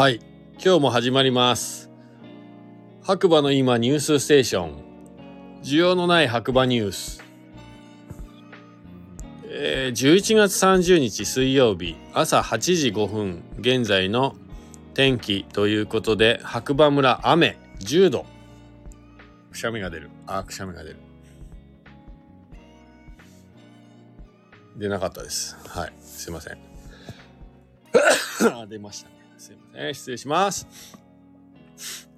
はい。今日も始まります。白馬の今ニュースステーション。需要のない白馬ニュース。えー11月30日水曜日朝8時5分現在の天気ということで白馬村雨10度。くしゃみが出る。あ、くしゃみが出る。出なかったです。はい。すいません。あ出ましたね。すいません。失礼します。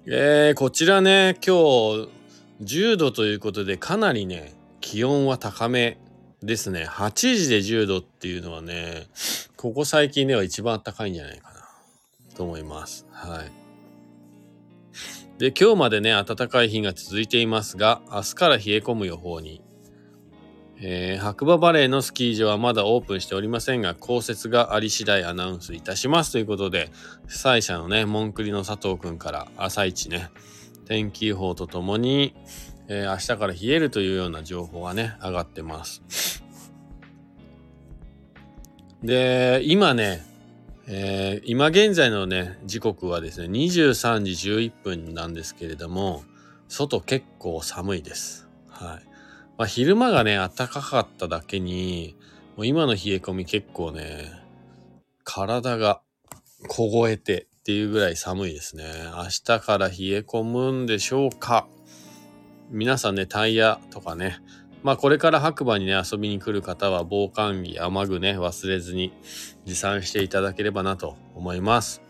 えー、こちらね、今日10度ということでかなりね、気温は高めですね。8時で10度っていうのはね、ここ最近では一番暖かいんじゃないかなと思います。はい。で、今日までね、暖かい日が続いていますが、明日から冷え込む予報に。えー白馬バレーのスキー場はまだオープンしておりませんが、降雪があり次第アナウンスいたしますということで、主催者のね、モンクリの佐藤くんから朝一ね、天気予報とともに、えー明日から冷えるというような情報がね、上がってます。で、今ね、えー今現在のね、時刻はですね、23時11分なんですけれども、外結構寒いです。はい。まあ、昼間がね、暖かかっただけに、もう今の冷え込み結構ね、体が凍えてっていうぐらい寒いですね。明日から冷え込むんでしょうか皆さんね、タイヤとかね、まあこれから白馬にね、遊びに来る方は防寒着、雨具ね、忘れずに持参していただければなと思います。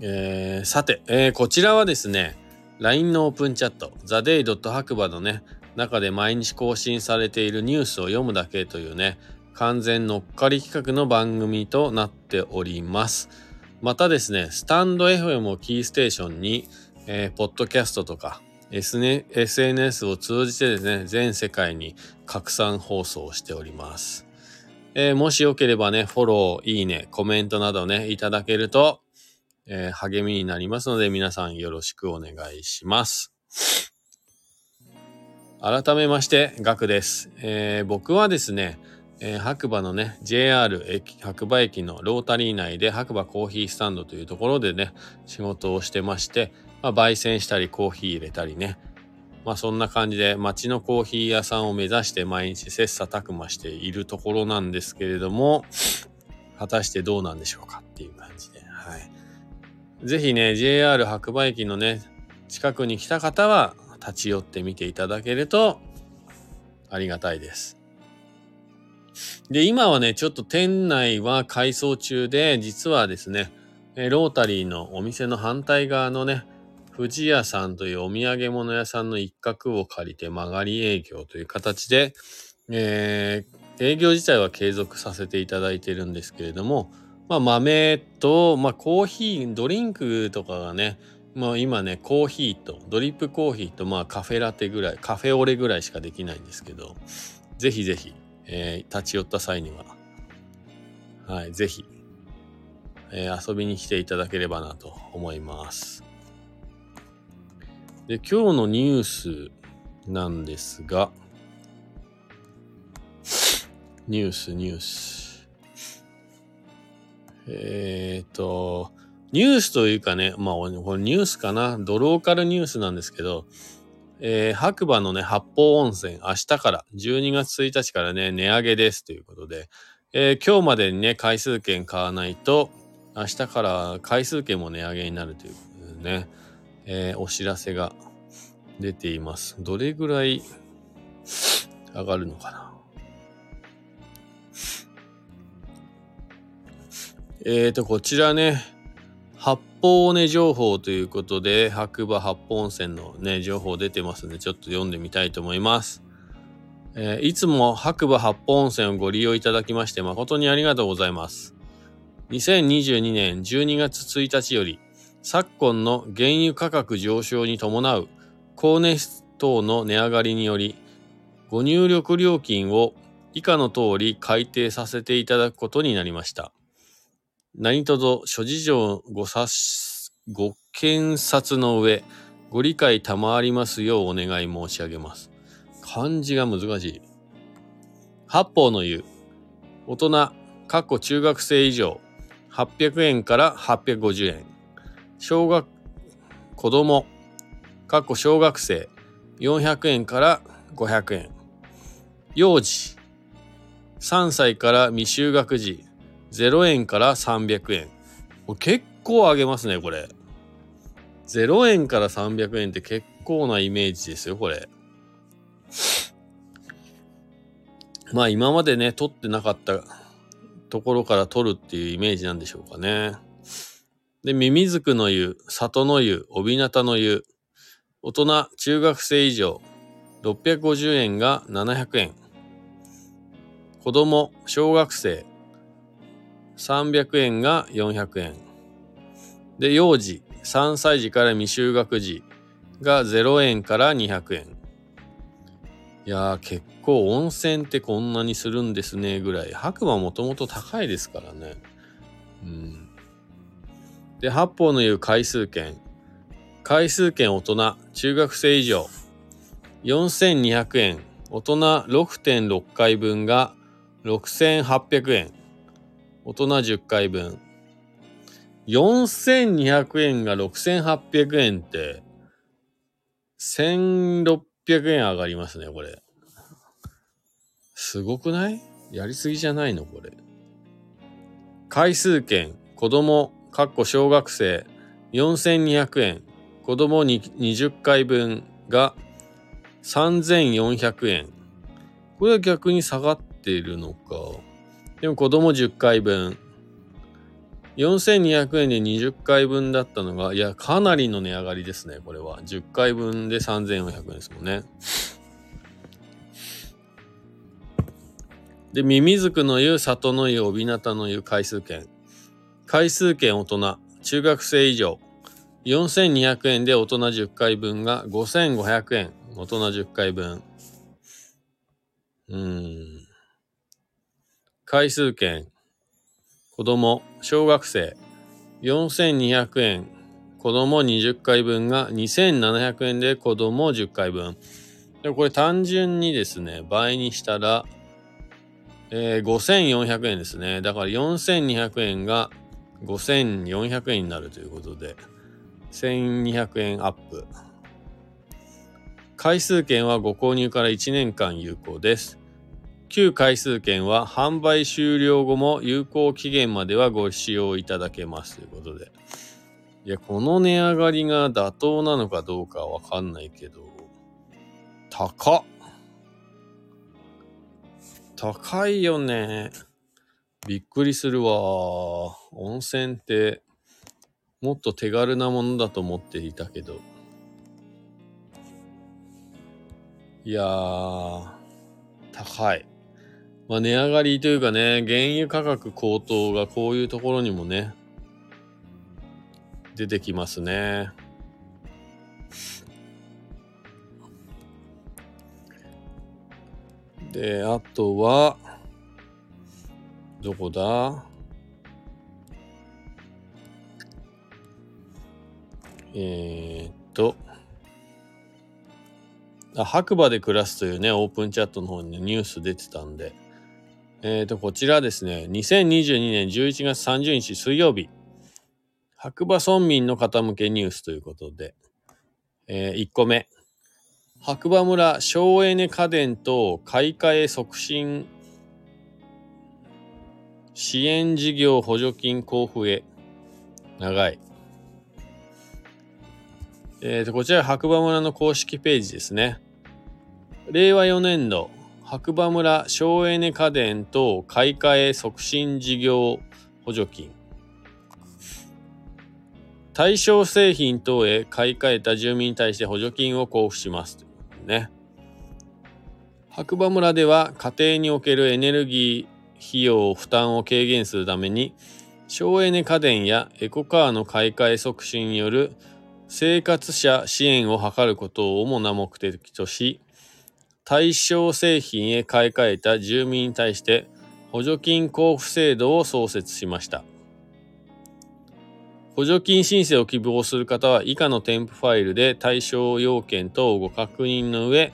えーさて、えーこちらはですね、LINE のオープンチャット、theday. 白馬のね、中で毎日更新されているニュースを読むだけというね、完全乗っかり企画の番組となっております。またですね、スタンド FM をキーステーションに、えーポッドキャストとか、SN SNS を通じてですね、全世界に拡散放送しております。えーもしよければね、フォロー、いいね、コメントなどね、いただけると、えー励みになりますので、皆さんよろしくお願いします。改めまして、ガクです。えー僕はですね、えー白馬のね、JR 駅、白馬駅のロータリー内で白馬コーヒースタンドというところでね、仕事をしてまして、まあ、焙煎したりコーヒー入れたりね、まあそんな感じで街のコーヒー屋さんを目指して毎日切磋琢磨しているところなんですけれども、果たしてどうなんでしょうかっていう感じで、はい。ぜひね、JR 白馬駅のね、近くに来た方は立ち寄ってみていただけるとありがたいです。で、今はね、ちょっと店内は改装中で、実はですね、ロータリーのお店の反対側のね、富士屋さんというお土産物屋さんの一角を借りて曲がり営業という形で、えー営業自体は継続させていただいてるんですけれども、まあ、豆と、まあ、コーヒー、ドリンクとかがね、まあ、今ね、コーヒーと、ドリップコーヒーと、まあ、カフェラテぐらい、カフェオレぐらいしかできないんですけど、ぜひぜひ、えー立ち寄った際には、はい、ぜひ、えー遊びに来ていただければなと思います。で、今日のニュースなんですが、ニュース、ニュース。えっ、と、ニュースというかね、まあ、これニュースかな、ドローカルニュースなんですけど、えー白馬のね、八方温泉、明日から、12月1日からね、値上げですということで、えー今日までにね、回数券買わないと、明日から回数券も値上げになるというとね、えーお知らせが出ています。どれぐらい上がるのかな？えーと、こちらね、八方尾根情報ということで、白馬八方温泉のね、情報出てますんで、ちょっと読んでみたいと思います。えーいつも白馬八方温泉をご利用いただきまして誠にありがとうございます。2022年12月1日より、昨今の原油価格上昇に伴う光熱等の値上がりにより、ご入力料金を以下の通り改定させていただくことになりました。何卒諸事情ご察し、ご検察の上、ご理解賜りますようお願い申し上げます。漢字が難しい。八方の湯。大人、かっこ中学生以上。800円から850円。小学、子供、かっこ小学生、400円から500円。幼児、3歳から未就学児、0円から300円。結構上げますね、これ。0円から300円って結構なイメージですよ、これ。まあ今までね、取ってなかったところから取るっていうイメージなんでしょうかね。で、ミミズクの湯、里の湯、おびなたの湯、大人、中学生以上、650円が700円。子供、小学生、300円が400円。で、幼児、3歳児から未就学児が0円から200円。いやー、結構温泉ってこんなにするんですねぐらい。白馬もともと高いですからね。うん。で、八方の言う回数券。回数券大人、中学生以上。4200円。大人6.6回分が6800円。大人10回分。4200円が6800円って、1600円上がりますね、これ。すごくない？やりすぎじゃないのこれ。回数券、子供、かっこ小学生、4200円。子供に20回分が3400円。これは逆に下がっているのか。でも子供10回分。4200円で20回分だったのが、いや、かなりの値上がりですね、これは。10回分で3400円ですもんね。で、ミミズクの湯、里の湯、帯名の湯、回数券。回数券大人、中学生以上。4200円で大人10回分が5500円。大人10回分。うーん。回数券。子供、小学生。4200円。子供20回分が2700円で子供10回分。でこれ単純にですね、倍にしたらえー、5400円ですね。だから4200円が5400円になるということで、1200円アップ。回数券はご購入から1年間有効です。旧回数券は販売終了後も有効期限まではご使用いただけますということで。いや、この値上がりが妥当なのかどうかわかんないけど、高っ高いよね。びっくりするわ。温泉ってもっと手軽なものだと思っていたけど。いやー、高い。まあ値上がりというかね、原油価格高騰がこういうところにもね、出てきますね。で、あとは、どこだ？えー、っと、あ、白馬で暮らすというね、オープンチャットの方に、ね、ニュース出てたんで、えー、っと、こちらですね、2022年11月30日水曜日、白馬村民の方向けニュースということで、えー、1個目、白馬村省エネ家電等買い替え促進支援事業補助金交付へ。長い。えっ、ー、と、こちら白馬村の公式ページですね。令和4年度、白馬村省エネ家電等買い替え促進事業補助金。対象製品等へ買い替えた住民に対して補助金を交付しますという。ね。白馬村では家庭におけるエネルギー費用負担を軽減するために省エネ家電やエコカーの買い替え促進による生活者支援を図ることを主な目的とし対象製品へ買い替えた住民に対して補助金交付制度を創設しました。補助金申請を希望する方は以下の添付ファイルで対象要件等をご確認の上、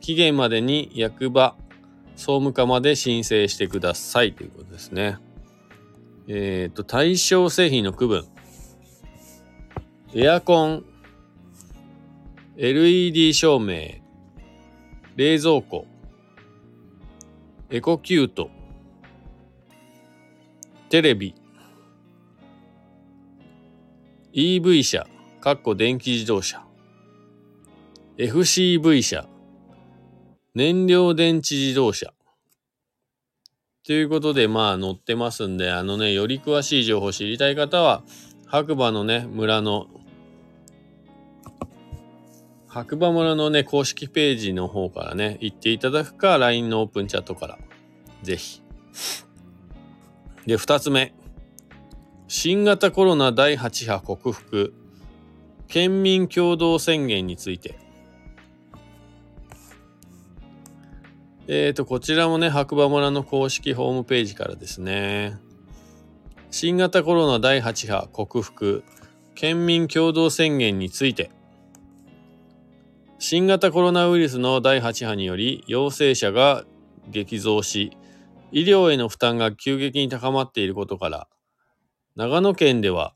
期限までに役場、総務課まで申請してくださいということですね。えっ、と、対象製品の区分。エアコン、LED 照明、冷蔵庫、エコキュート、テレビ、EV 車、かっこ電気自動車、FCV 車、燃料電池自動車。ということで、まあ載ってますんで、あのね、より詳しい情報を知りたい方は、白馬のね、村の白馬村のね、公式ページの方からね、行っていただくか、LINE のオープンチャットから、ぜひ。で、二つ目。新型コロナ第8波克服、県民共同宣言について。えっ、ー、と、こちらもね、白馬村の公式ホームページからですね。新型コロナ第8波克服、県民共同宣言について。新型コロナウイルスの第8波により陽性者が激増し、医療への負担が急激に高まっていることから、長野県では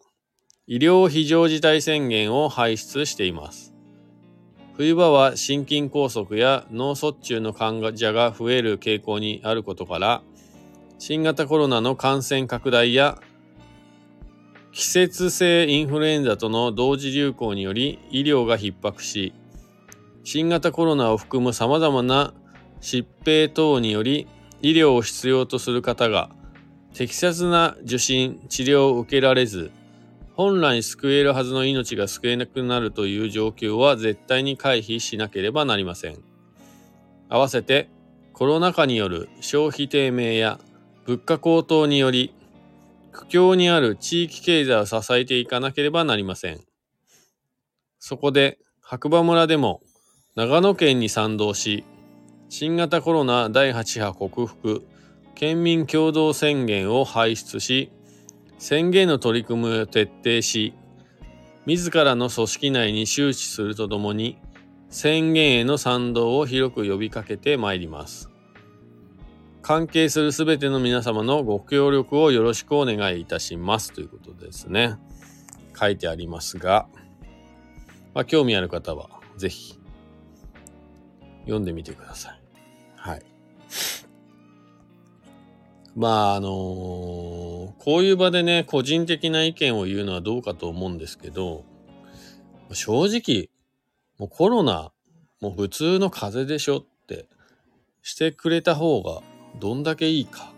医療非常事態宣言を排出しています。冬場は心筋梗塞や脳卒中の患者が増える傾向にあることから、新型コロナの感染拡大や季節性インフルエンザとの同時流行により医療が逼迫し、新型コロナを含む様々な疾病等により医療を必要とする方が適切な受診、治療を受けられず、本来救えるはずの命が救えなくなるという状況は絶対に回避しなければなりません。合わせてコロナ禍による消費低迷や物価高騰により苦境にある地域経済を支えていかなければなりません。そこで白馬村でも長野県に賛同し、新型コロナ第8波克服、県民共同宣言を排出し、宣言の取り組みを徹底し、自らの組織内に周知するとともに、宣言への賛同を広く呼びかけてまいります。関係するすべての皆様のご協力をよろしくお願いいたしますということですね。書いてありますが、まあ、興味ある方はぜひ読んでみてください。はい。まあ、あのー、こういう場でね、個人的な意見を言うのはどうかと思うんですけど、正直、もうコロナ、もう普通の風邪でしょってしてくれた方がどんだけいいか。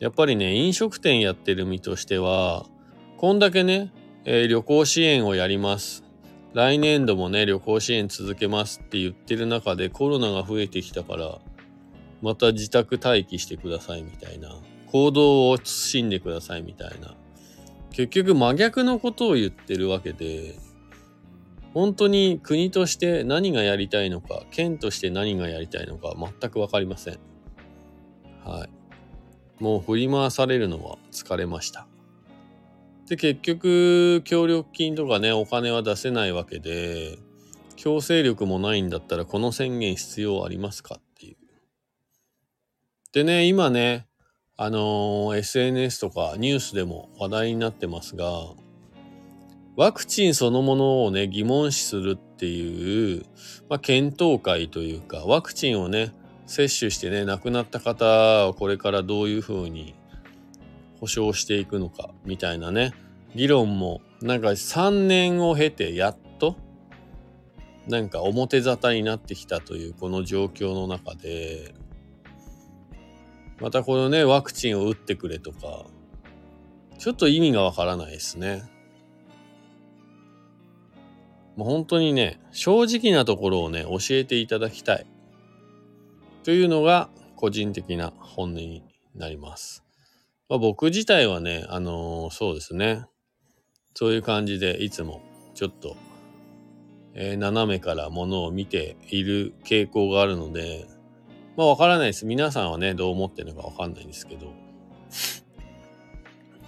やっぱりね、飲食店やってる身としては、こんだけね、えー、旅行支援をやります。来年度もね、旅行支援続けますって言ってる中でコロナが増えてきたから、また自宅待機してくださいみたいな。行動を慎んでくださいみたいな。結局真逆のことを言ってるわけで、本当に国として何がやりたいのか、県として何がやりたいのか全くわかりません。はい。もう振り回されるのは疲れました。で、結局、協力金とかね、お金は出せないわけで、強制力もないんだったら、この宣言必要ありますかっていう。でね、今ね、あのー、SNS とかニュースでも話題になってますが、ワクチンそのものをね、疑問視するっていう、まあ、検討会というか、ワクチンをね、接種してね、亡くなった方をこれからどういうふうに保証していくのかみたいなね議論もなんか3年を経てやっとなんか表沙汰になってきたというこの状況の中でまたこのねワクチンを打ってくれとかちょっと意味がわからないですね。もう本当にね正直なところをね教えていただきたいというのが個人的な本音になります。まあ、僕自体はね、あのー、そうですね。そういう感じでいつもちょっと、えー、斜めからものを見ている傾向があるので、まあわからないです。皆さんはね、どう思ってるのかわかんないんですけど。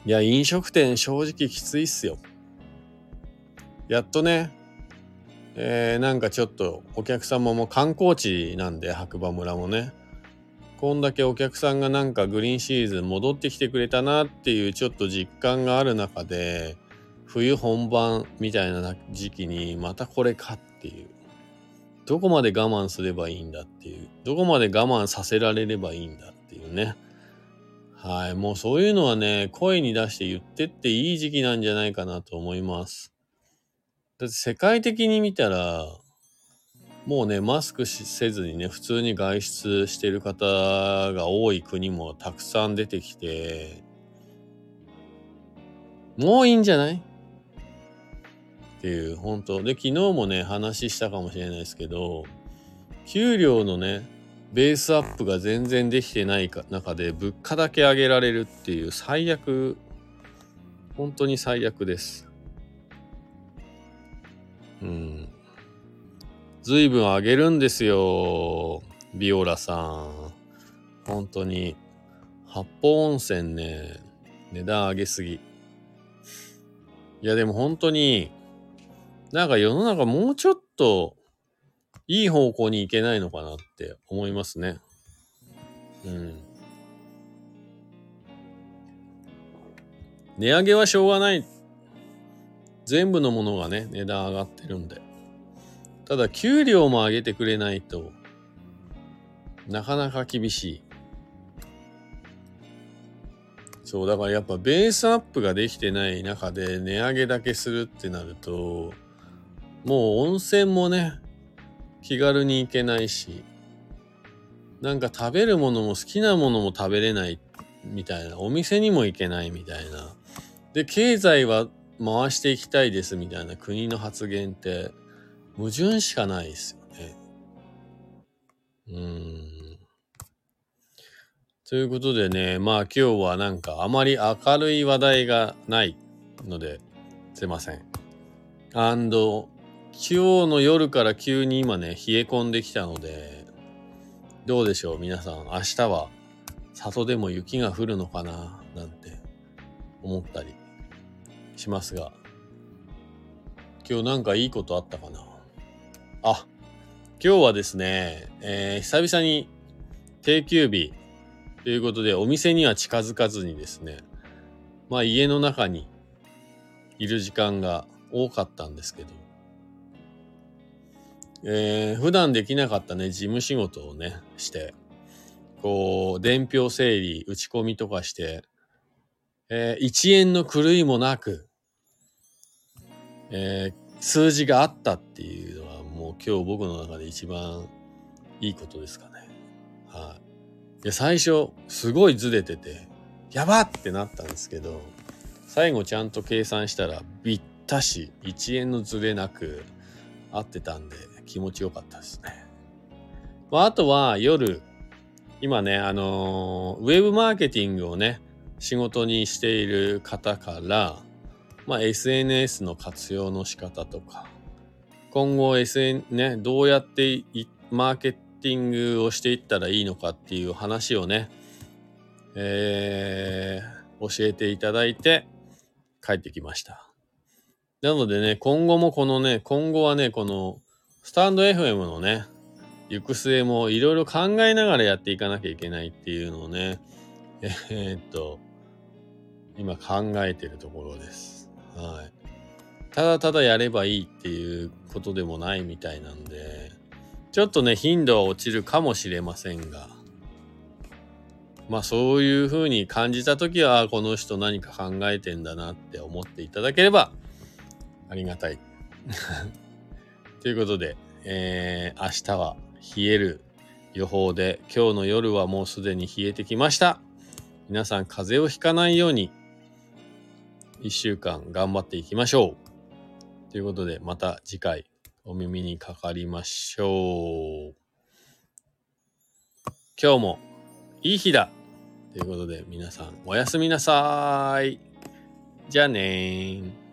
いや、飲食店正直きついっすよ。やっとね、えー、なんかちょっとお客様も観光地なんで白馬村もねこんだけお客さんがなんかグリーンシーズン戻ってきてくれたなっていうちょっと実感がある中で冬本番みたいな時期にまたこれかっていう。どこまで我慢すればいいんだっていう。どこまで我慢させられればいいんだっていうね。はい。もうそういうのはね声に出して言ってっていい時期なんじゃないかなと思います。だって世界的に見たらもうね、マスクせずにね、普通に外出してる方が多い国もたくさん出てきて、もういいんじゃない？っていう、本当で、昨日もね、話したかもしれないですけど、給料のね、ベースアップが全然できてない中で物価だけ上げられるっていう最悪、本当に最悪です。うん。ずいぶん上げるんですよ。ビオラさん。本当に。八方温泉ね、値段上げすぎ。いやでも本当に、なんか世の中もうちょっといい方向に行けないのかなって思いますね。うん。値上げはしょうがない。全部のものがね、値段上がってるんで。ただ、給料も上げてくれないとなかなか厳しい。そう、だからやっぱベースアップができてない中で値上げだけするってなると、もう温泉もね、気軽に行けないし、なんか食べるものも好きなものも食べれないみたいな、お店にも行けないみたいな。で、経済は回していきたいですみたいな国の発言って、矛盾しかないですよね。うーん。ということでね、まあ今日はなんかあまり明るい話題がないので、すいません。アンド、今日の夜から急に今ね、冷え込んできたので、どうでしょう皆さん。明日は里でも雪が降るのかななんて思ったりしますが、今日なんかいいことあったかな？あ、今日はですね、えー、久々に定休日ということで、お店には近づかずにですね、まあ家の中にいる時間が多かったんですけど、えー、普段できなかったね、事務仕事をね、して、こう、伝票整理、打ち込みとかして、えー、1円の狂いもなく、えー、数字があったっていうのはもう今日僕の中で一番いいことですかね。はい。で、最初、すごいずれてて、やばってなったんですけど、最後ちゃんと計算したら、ぴったし、1円のずれなく合ってたんで、気持ちよかったですね。まあ、あとは夜、今ね、あのー、ウェブマーケティングをね、仕事にしている方から、まあ、SNS の活用の仕方とか、今後 SN ね、どうやってマーケティングをしていったらいいのかっていう話をね、えー、教えていただいて帰ってきました。なのでね、今後もこのね、今後はね、このスタンド FM のね、行く末もいろいろ考えながらやっていかなきゃいけないっていうのをね、えー、っと、今考えてるところです。はい。ただただやればいいっていうことでもないみたいなんで、ちょっとね、頻度は落ちるかもしれませんが、まあそういう風に感じたときは、この人何か考えてんだなって思っていただければありがたい。ということで、えー、明日は冷える予報で、今日の夜はもうすでに冷えてきました。皆さん風邪をひかないように、一週間頑張っていきましょう。ということで、また次回お耳にかかりましょう。今日もいい日だということで、皆さんおやすみなさい。じゃあねー。